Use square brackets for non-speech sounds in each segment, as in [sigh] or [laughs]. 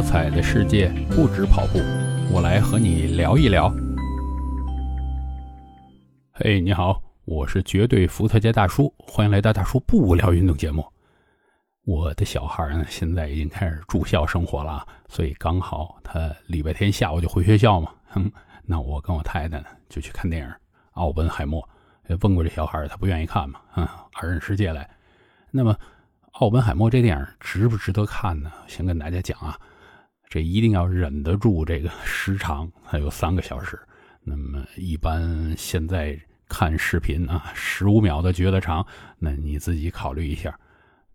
多彩的世界不止跑步，我来和你聊一聊。嘿，你好，我是绝对伏特加大叔，欢迎来到大叔不无聊运动节目。我的小孩呢，现在已经开始住校生活了，所以刚好他礼拜天下午就回学校嘛。哼，那我跟我太太呢就去看电影《奥本海默》。问过这小孩，他不愿意看嘛。嗯，二人世界来。那么。奥本海默这电影值不值得看呢？先跟大家讲啊，这一定要忍得住这个时长，[laughs] 还有三个小时。那么一般现在看视频啊，十五秒的觉得长，那你自己考虑一下。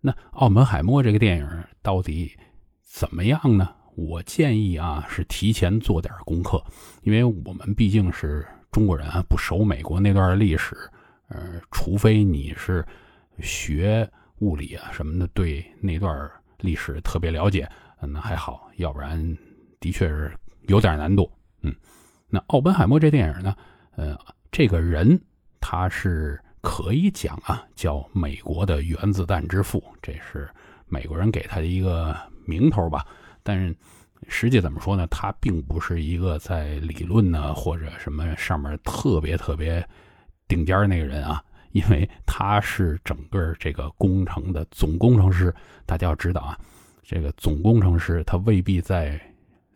那澳门海默这个电影到底怎么样呢？我建议啊，是提前做点功课，因为我们毕竟是中国人啊，不熟美国那段历史。呃，除非你是学。物理啊什么的，对那段历史特别了解，那还好，要不然的确是有点难度。嗯，那奥本海默这电影呢，呃，这个人他是可以讲啊，叫美国的原子弹之父，这是美国人给他的一个名头吧。但是实际怎么说呢？他并不是一个在理论呢或者什么上面特别特别顶尖那个人啊。因为他是整个这个工程的总工程师，大家要知道啊，这个总工程师他未必在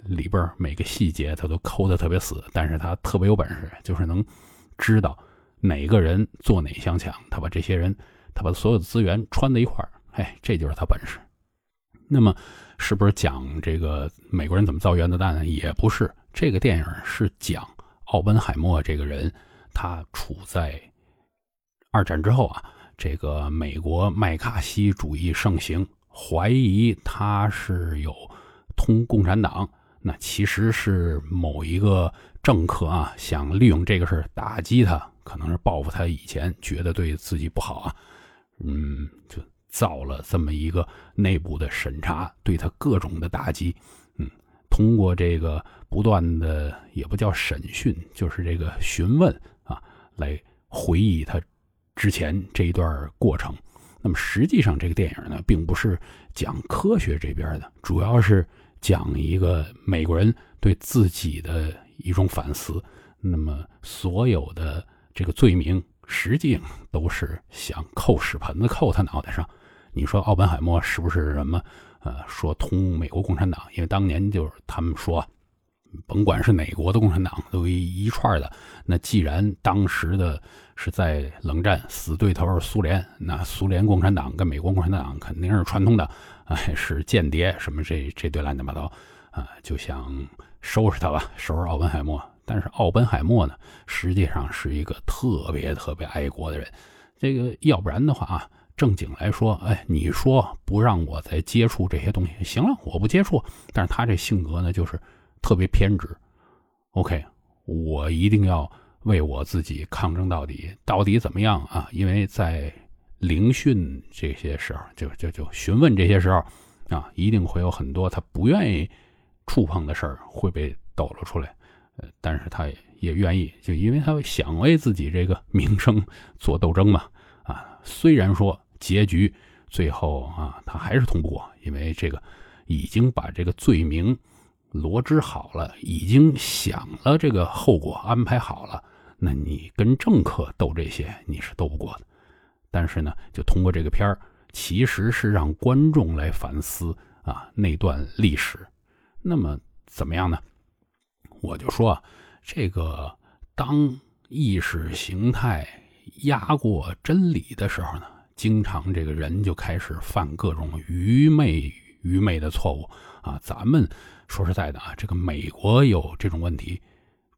里边每个细节他都抠的特别死，但是他特别有本事，就是能知道哪个人做哪项墙，他把这些人，他把所有的资源穿在一块儿，哎，这就是他本事。那么，是不是讲这个美国人怎么造原子弹呢？也不是，这个电影是讲奥本海默这个人，他处在。二战之后啊，这个美国麦卡锡主义盛行，怀疑他是有通共产党，那其实是某一个政客啊，想利用这个事打击他，可能是报复他以前觉得对自己不好啊，嗯，就造了这么一个内部的审查，对他各种的打击，嗯，通过这个不断的也不叫审讯，就是这个询问啊，来回忆他。之前这一段过程，那么实际上这个电影呢，并不是讲科学这边的，主要是讲一个美国人对自己的一种反思。那么所有的这个罪名，实际上都是想扣屎盆子扣他脑袋上。你说奥本海默是不是什么？呃，说通美国共产党？因为当年就是他们说。甭管是哪国的共产党，都一一串的。那既然当时的是在冷战，死对头是苏联，那苏联共产党跟美国共产党肯定是串通的，哎，是间谍什么这这堆乱七八糟啊，就想收拾他吧，收拾奥本海默。但是奥本海默呢，实际上是一个特别特别爱国的人。这个要不然的话啊，正经来说，哎，你说不让我再接触这些东西，行了，我不接触。但是他这性格呢，就是。特别偏执，OK，我一定要为我自己抗争到底，到底怎么样啊？因为在聆讯这些时候，就就就询问这些时候啊，一定会有很多他不愿意触碰的事儿会被抖了出来，呃，但是他也愿意，就因为他想为自己这个名声做斗争嘛，啊，虽然说结局最后啊，他还是通不过，因为这个已经把这个罪名。罗织好了，已经想了这个后果，安排好了。那你跟政客斗这些，你是斗不过的。但是呢，就通过这个片儿，其实是让观众来反思啊那段历史。那么怎么样呢？我就说，这个当意识形态压过真理的时候呢，经常这个人就开始犯各种愚昧、愚昧的错误啊。咱们。说实在的啊，这个美国有这种问题，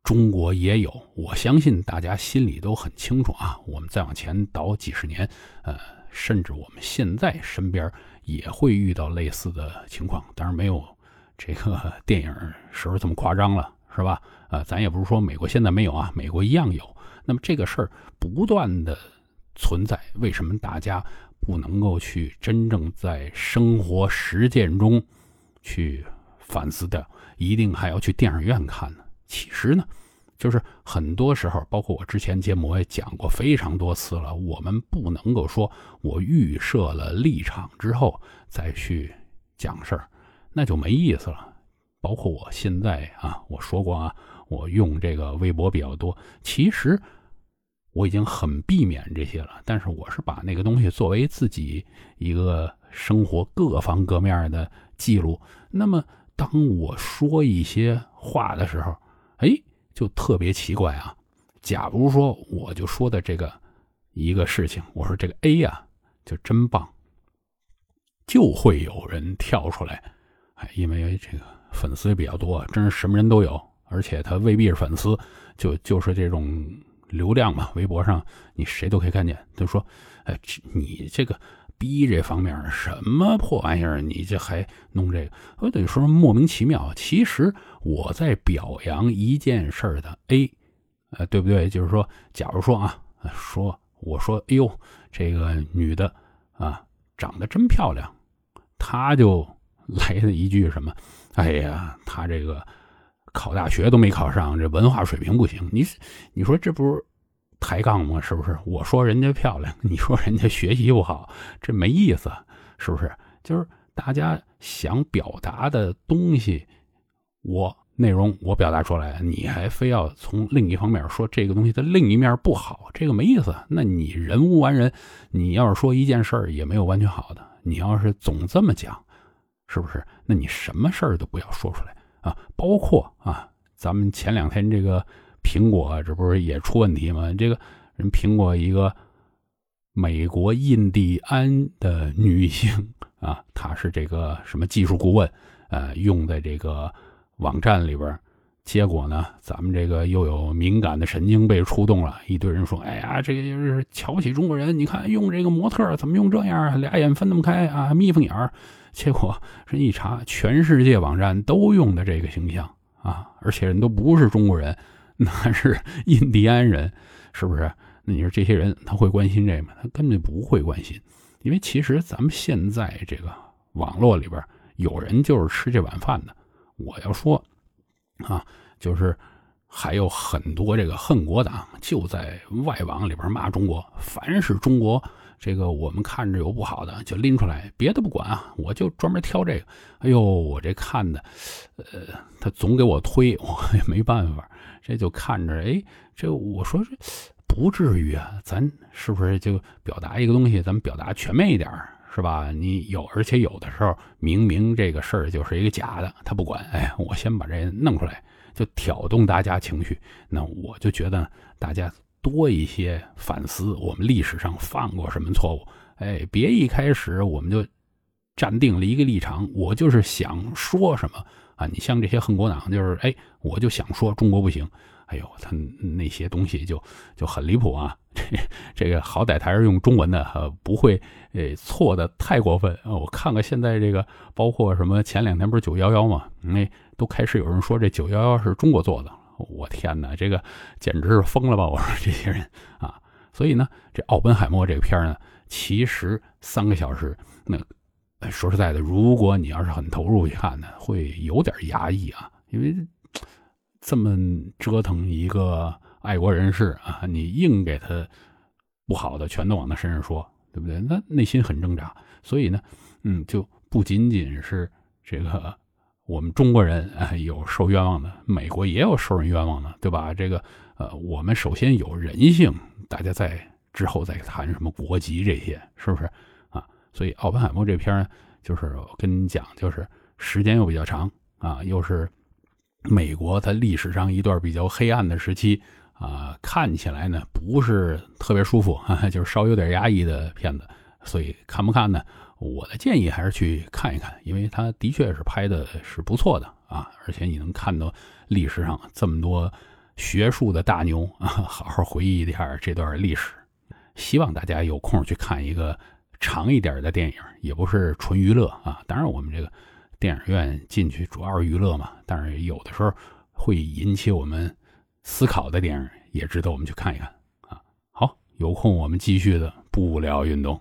中国也有。我相信大家心里都很清楚啊。我们再往前倒几十年，呃，甚至我们现在身边也会遇到类似的情况。当然没有这个 [laughs] 电影时候这么夸张了，是吧？呃，咱也不是说美国现在没有啊，美国一样有。那么这个事儿不断的存在，为什么大家不能够去真正在生活实践中去？反思的一定还要去电影院看呢。其实呢，就是很多时候，包括我之前节目我也讲过非常多次了。我们不能够说我预设了立场之后再去讲事儿，那就没意思了。包括我现在啊，我说过啊，我用这个微博比较多，其实我已经很避免这些了。但是我是把那个东西作为自己一个生活各方各面的记录。那么当我说一些话的时候，哎，就特别奇怪啊。假如说我就说的这个一个事情，我说这个 A 呀，就真棒，就会有人跳出来，哎，因为这个。粉丝也比较多，真是什么人都有，而且他未必是粉丝，就就是这种流量嘛。微博上你谁都可以看见，就说：“哎，你这个逼这方面什么破玩意儿？你这还弄这个？”我等于说莫名其妙。其实我在表扬一件事的 A，呃，对不对？就是说，假如说啊，说我说：“哎呦，这个女的啊，长得真漂亮。”他就 [laughs] 来了一句什么？哎呀，他这个考大学都没考上，这文化水平不行。你你说这不是抬杠吗？是不是？我说人家漂亮，[laughs] 你说人家学习不好，这没意思，是不是？就是大家想表达的东西，我内容我表达出来，你还非要从另一方面说这个东西的另一面不好，这个没意思。那你人无完人，你要是说一件事儿也没有完全好的，你要是总这么讲。是不是？那你什么事儿都不要说出来啊！包括啊，咱们前两天这个苹果，这不是也出问题吗？这个人苹果一个美国印第安的女性啊，她是这个什么技术顾问，呃，用在这个网站里边。结果呢，咱们这个又有敏感的神经被触动了，一堆人说：“哎呀，这个就是瞧不起中国人！你看用这个模特怎么用这样，俩眼分那么开啊，眯缝眼儿。”结果这一查，全世界网站都用的这个形象啊，而且人都不是中国人，那是印第安人，是不是？那你说这些人他会关心这个吗？他根本不会关心，因为其实咱们现在这个网络里边有人就是吃这碗饭的。我要说啊，就是还有很多这个恨国党就在外网里边骂中国，凡是中国。这个我们看着有不好的，就拎出来，别的不管啊，我就专门挑这个。哎呦，我这看的，呃，他总给我推，[laughs] 我也没办法，这就看着，哎，这我说这不至于啊，咱是不是就表达一个东西，咱们表达全面一点，是吧？你有，而且有的时候明明这个事儿就是一个假的，他不管，哎，我先把这弄出来，就挑动大家情绪，那我就觉得大家。多一些反思，我们历史上犯过什么错误？哎，别一开始我们就站定了一个立场，我就是想说什么啊！你像这些恨国党，就是哎，我就想说中国不行。哎呦，他那些东西就就很离谱啊！[laughs] 这这个好歹他是用中文的，呃，不会呃错的太过分啊！我看看现在这个，包括什么前两天不是九幺幺嘛？那都开始有人说这九幺幺是中国做的。我天哪，这个简直是疯了吧！我说这些人啊，所以呢，这奥本海默这个片呢，其实三个小时，那说实在的，如果你要是很投入去看呢，会有点压抑啊，因为这么折腾一个爱国人士啊，你硬给他不好的全都往他身上说，对不对？那内心很挣扎，所以呢，嗯，就不仅仅是这个。我们中国人啊，有受冤枉的，美国也有受人冤枉的，对吧？这个呃，我们首先有人性，大家在之后再谈什么国籍这些，是不是啊？所以奥本海默这篇就是跟你讲，就是时间又比较长啊，又是美国它历史上一段比较黑暗的时期啊，看起来呢不是特别舒服，[laughs] 就是稍有点压抑的片子，所以看不看呢？我的建议还是去看一看，因为他的确是拍的是不错的啊，而且你能看到历史上这么多学术的大牛啊，好好回忆一下这段历史。希望大家有空去看一个长一点的电影，也不是纯娱乐啊。当然，我们这个电影院进去主要是娱乐嘛，但是有的时候会引起我们思考的电影，也值得我们去看一看啊。好，有空我们继续的不聊运动。